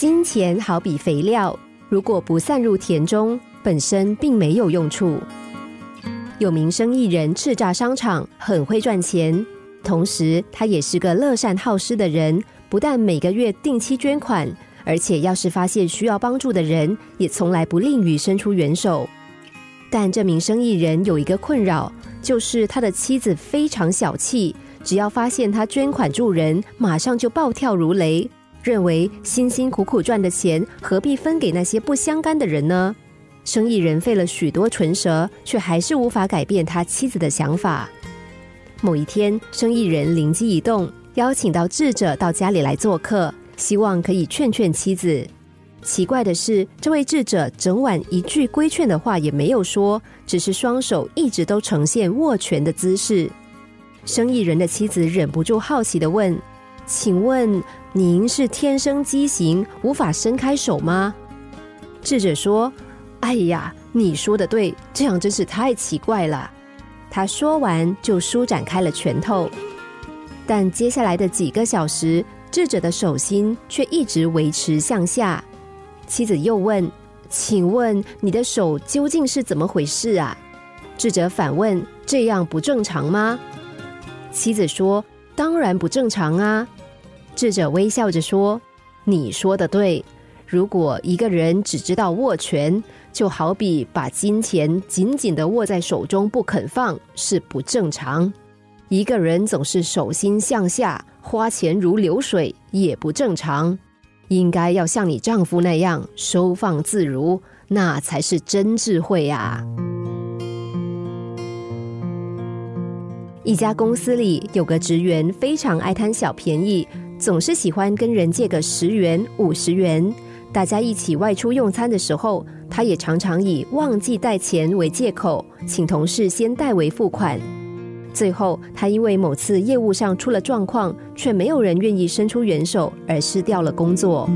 金钱好比肥料，如果不散入田中，本身并没有用处。有名生意人叱咤商场，很会赚钱，同时他也是个乐善好施的人，不但每个月定期捐款，而且要是发现需要帮助的人，也从来不吝于伸出援手。但这名生意人有一个困扰，就是他的妻子非常小气，只要发现他捐款助人，马上就暴跳如雷。认为辛辛苦苦赚的钱何必分给那些不相干的人呢？生意人费了许多唇舌，却还是无法改变他妻子的想法。某一天，生意人灵机一动，邀请到智者到家里来做客，希望可以劝劝妻子。奇怪的是，这位智者整晚一句规劝的话也没有说，只是双手一直都呈现握拳的姿势。生意人的妻子忍不住好奇的问。请问您是天生畸形，无法伸开手吗？智者说：“哎呀，你说的对，这样真是太奇怪了。”他说完就舒展开了拳头，但接下来的几个小时，智者的手心却一直维持向下。妻子又问：“请问你的手究竟是怎么回事啊？”智者反问：“这样不正常吗？”妻子说：“当然不正常啊。”智者微笑着说：“你说的对。如果一个人只知道握拳，就好比把金钱紧紧的握在手中不肯放，是不正常；一个人总是手心向下，花钱如流水，也不正常。应该要像你丈夫那样收放自如，那才是真智慧啊！”一家公司里有个职员非常爱贪小便宜。总是喜欢跟人借个十元、五十元，大家一起外出用餐的时候，他也常常以忘记带钱为借口，请同事先代为付款。最后，他因为某次业务上出了状况，却没有人愿意伸出援手，而失掉了工作。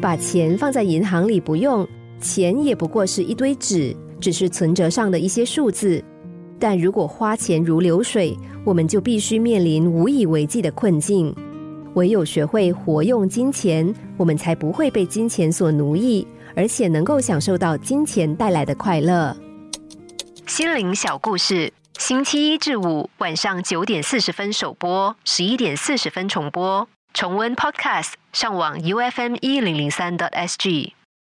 把钱放在银行里不用，钱也不过是一堆纸，只是存折上的一些数字。但如果花钱如流水，我们就必须面临无以为继的困境。唯有学会活用金钱，我们才不会被金钱所奴役，而且能够享受到金钱带来的快乐。心灵小故事，星期一至五晚上九点四十分首播，十一点四十分重播。重温 Podcast，上网 U F M 一零零三 t S G。